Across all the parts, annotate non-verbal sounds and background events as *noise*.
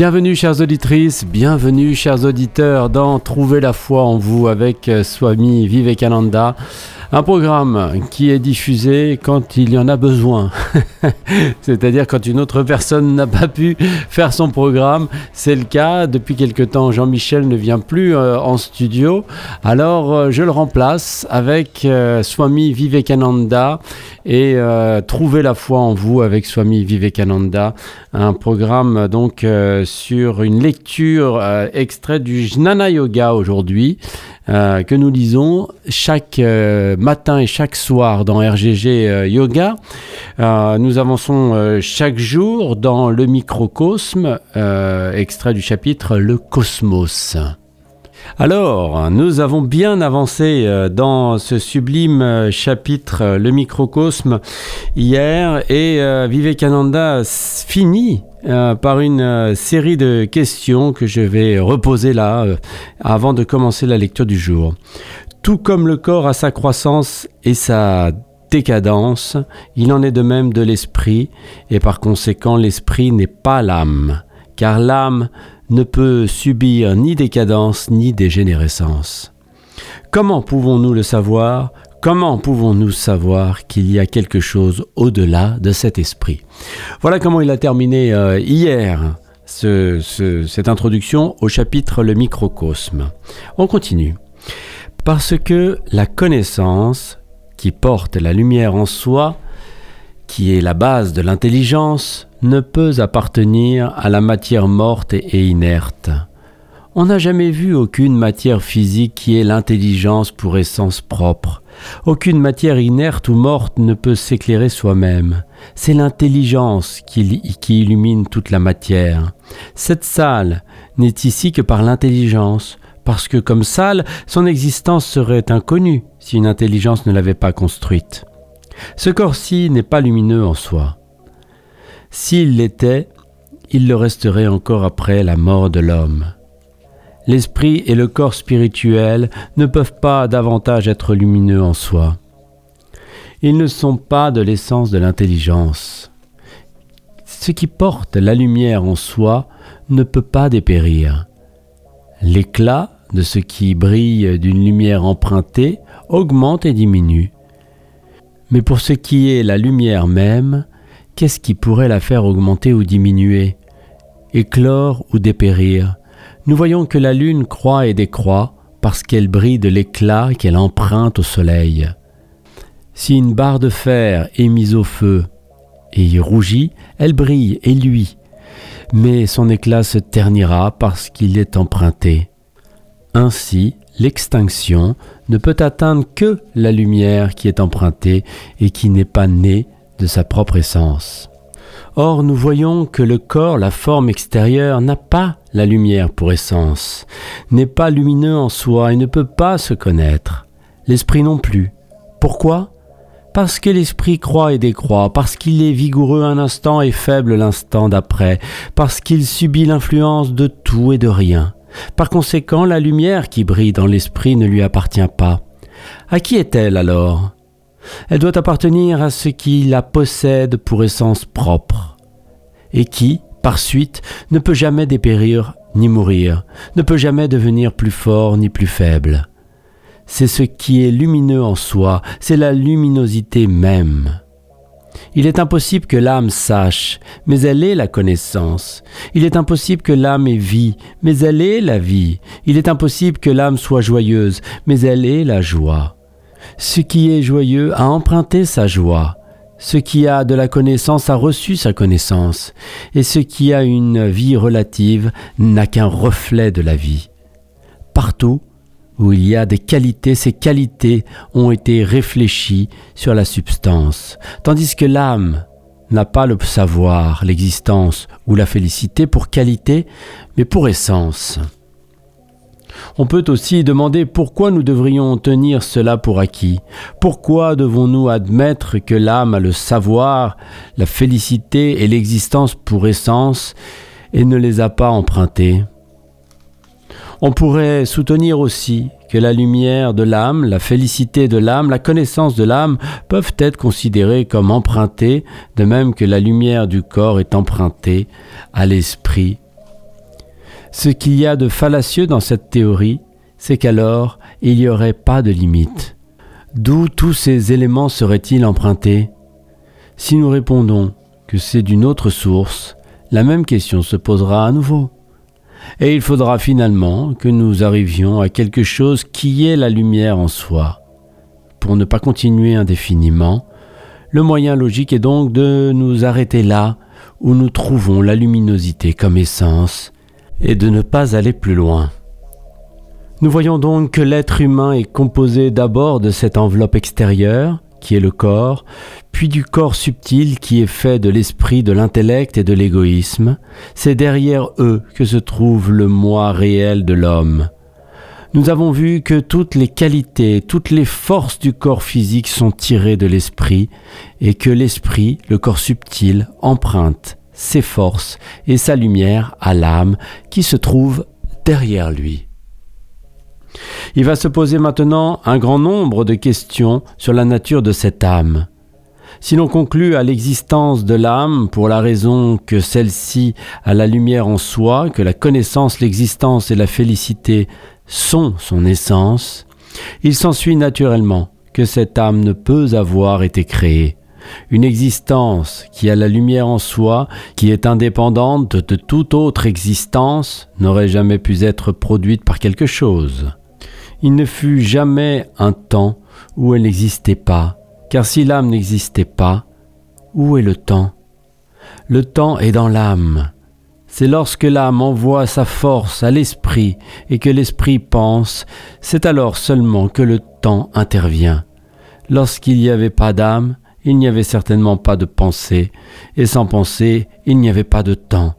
Bienvenue chères auditrices, bienvenue chers auditeurs dans Trouver la foi en vous avec euh, Swami Vivekananda. Un programme qui est diffusé quand il y en a besoin. *laughs* C'est-à-dire quand une autre personne n'a pas pu faire son programme. C'est le cas. Depuis quelque temps, Jean-Michel ne vient plus euh, en studio. Alors, euh, je le remplace avec Swami Vivekananda et Trouver la foi en vous avec Swami Vivekananda. Un programme donc sur une lecture euh, extrait du Jnana Yoga aujourd'hui, euh, que nous lisons chaque euh, matin et chaque soir dans RGG Yoga. nous avançons chaque jour dans le microcosme, extrait du chapitre Le Cosmos. Alors, nous avons bien avancé dans ce sublime chapitre, le microcosme, hier, et Vivekananda finit euh, par une euh, série de questions que je vais reposer là euh, avant de commencer la lecture du jour. Tout comme le corps a sa croissance et sa décadence, il en est de même de l'esprit, et par conséquent l'esprit n'est pas l'âme, car l'âme ne peut subir ni décadence ni dégénérescence. Comment pouvons-nous le savoir? Comment pouvons-nous savoir qu'il y a quelque chose au-delà de cet esprit? Voilà comment il a terminé euh, hier cette introduction au chapitre Le microcosme. On continue. Parce que la connaissance qui porte la lumière en soi, qui est la base de l'intelligence, ne peut appartenir à la matière morte et inerte. On n'a jamais vu aucune matière physique qui ait l'intelligence pour essence propre. Aucune matière inerte ou morte ne peut s'éclairer soi-même. C'est l'intelligence qui, illumine toute la matière. Cette salle n'est ici que par l'intelligence, parce que comme salle, son existence serait inconnue si une intelligence ne l'avait pas construite. Ce corps-ci n'est pas lumineux en soi. S'il l'était, il le resterait encore après la mort de l'homme. L'esprit et le corps spirituel ne peuvent pas davantage être lumineux en soi. Ils ne sont pas de l'essence de l'intelligence. Ce qui porte la lumière en soi ne peut pas dépérir. L'éclat de ce qui brille d'une lumière empruntée augmente et diminue. Mais pour ce qui est la lumière même, qu'est-ce qui pourrait la faire augmenter ou diminuer, éclore ou dépérir? Nous voyons que la lune croît et décroît parce qu'elle brille de l'éclat qu'elle emprunte au soleil. Si une barre de fer est mise au feu et y rougit, elle brille et luit, mais son éclat se ternira parce qu'il est emprunté. Ainsi, l'extinction ne peut atteindre que la lumière qui est empruntée et qui n'est pas née de sa propre essence. Or, nous voyons que le corps, la forme extérieure, n'a pas la lumière pour essence, n'est pas lumineux en soi et ne peut pas se connaître. L'esprit non plus. Pourquoi? Parce que l'esprit croit et décroît, parce qu'il est vigoureux un instant et faible l'instant d'après, parce qu'il subit l'influence de tout et de rien. Par conséquent, la lumière qui brille dans l'esprit ne lui appartient pas. À qui est-elle alors? Elle doit appartenir à ce qui la possède pour essence propre, et qui, par suite, ne peut jamais dépérir ni mourir, ne peut jamais devenir plus fort ni plus faible. C'est ce qui est lumineux en soi, c'est la luminosité même. Il est impossible que l'âme sache, mais elle est la connaissance. Il est impossible que l'âme ait vie, mais elle est la vie. Il est impossible que l'âme soit joyeuse, mais elle est la joie. Ce qui est joyeux a emprunté sa joie. Ce qui a de la connaissance a reçu sa connaissance, et ce qui a une vie relative n'a qu'un reflet de la vie. Partout où il y a des qualités, ces qualités ont été réfléchies sur la substance, tandis que l'âme n'a pas le savoir, l'existence ou la félicité pour qualité, mais pour essence. On peut aussi demander pourquoi nous devrions tenir cela pour acquis. Pourquoi devons-nous admettre que l'âme a le savoir, la félicité et l'existence pour essence et ne les a pas empruntés On pourrait soutenir aussi que la lumière de l'âme, la félicité de l'âme, la connaissance de l'âme peuvent être considérées comme empruntées, de même que la lumière du corps est empruntée à l'esprit Ce qu'il y a de fallacieux dans cette théorie, c'est qu'alors il n'y aurait pas de limite. D'où tous ces éléments seraient-ils empruntés? Si nous répondons que c'est d'une autre source, la même question se posera à nouveau. Et il faudra finalement que nous arrivions à quelque chose qui est la lumière en soi. Pour ne pas continuer indéfiniment, le moyen logique est donc de nous arrêter là où nous trouvons la luminosité comme essence et de ne pas aller plus loin. Nous voyons donc que l'être humain est composé d'abord de cette enveloppe extérieure, qui est le corps, puis du corps subtil qui est fait de l'esprit, de l'intellect et de l'égoïsme. C'est derrière eux que se trouve le moi réel de l'homme. Nous avons vu que toutes les qualités, toutes les forces du corps physique sont tirées de l'esprit, et que l'esprit, le corps subtil, emprunte ses forces et sa lumière à l'âme qui se trouve derrière lui. Il va se poser maintenant un grand nombre de questions sur la nature de cette âme. Si l'on conclut à l'existence de l'âme pour la raison que celle-ci a la lumière en soi, que la connaissance, l'existence et la félicité sont son essence, il s'ensuit naturellement que cette âme ne peut avoir été créée. Une existence qui a la lumière en soi, qui est indépendante de toute autre existence, n'aurait jamais pu être produite par quelque chose. Il ne fut jamais un temps où elle n'existait pas, car si l'âme n'existait pas, où est le temps? Le temps est dans l'âme. C'est lorsque l'âme envoie sa force à l'esprit et que l'esprit pense, c'est alors seulement que le temps intervient. Lorsqu'il n'y avait pas d'âme, il n'y avait certainement pas de pensée, et sans pensée, il n'y avait pas de temps.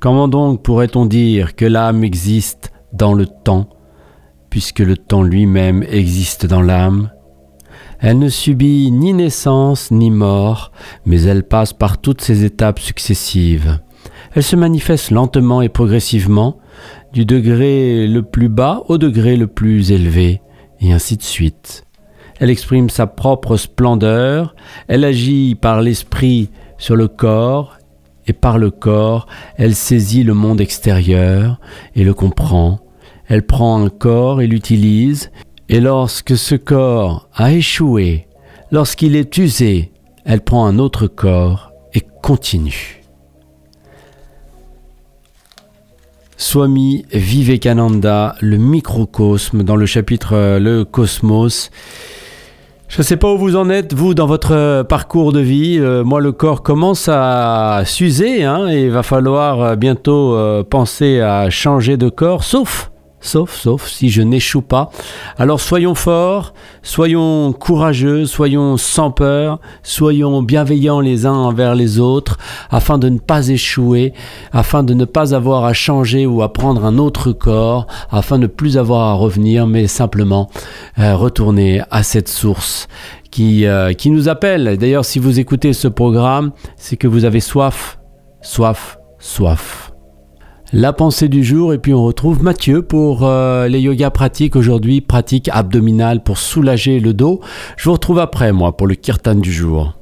Comment donc pourrait-on dire que l'âme existe dans le temps puisque le temps lui-même existe dans l'âme? Elle ne subit ni naissance ni mort, mais elle passe par toutes ces étapes successives. Elle se manifeste lentement et progressivement, du degré le plus bas au degré le plus élevé, et ainsi de suite. Elle exprime sa propre splendeur, elle agit par l'esprit sur le corps, et par le corps, elle saisit le monde extérieur et le comprend, elle prend un corps et l'utilise, et lorsque ce corps a échoué, lorsqu'il est usé, elle prend un autre corps et continue. Swami Vivekananda, le microcosme, dans le chapitre Le Cosmos. Je ne sais pas où vous en êtes, vous, dans votre parcours de vie. Euh, moi, le corps commence à s'user hein, et il va falloir euh, bientôt euh, penser à changer de corps, sauf sauf, sauf si je n'échoue pas. Alors soyons forts, soyons courageux, soyons sans peur, soyons bienveillants les uns envers les autres, afin de ne pas échouer, afin de ne pas avoir à changer ou à prendre un autre corps, afin de ne plus avoir à revenir, mais simplement euh, retourner à cette source qui, euh, qui nous appelle. D'ailleurs, si vous écoutez ce programme, c'est que vous avez soif, soif, soif la pensée du jour et puis on retrouve Mathieu pour euh, les yoga pratiques aujourd'hui, pratique abdominale pour soulager le dos. Je vous retrouve après moi pour le kirtan du jour.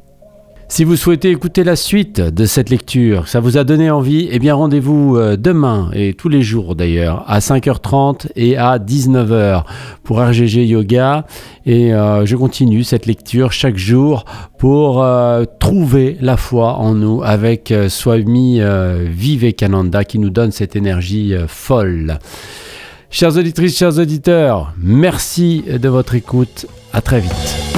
Si vous souhaitez écouter la suite de cette lecture, ça vous a donné envie, eh bien rendez-vous euh, demain et tous les jours d'ailleurs à 5h30 et à 19h pour RGG Yoga et euh, je continue cette lecture chaque jour pour euh, trouver la foi en nous avec Swami Vivekananda qui nous donne cette énergie folle. Chers auditrices, chers auditeurs, merci de votre écoute. À très vite.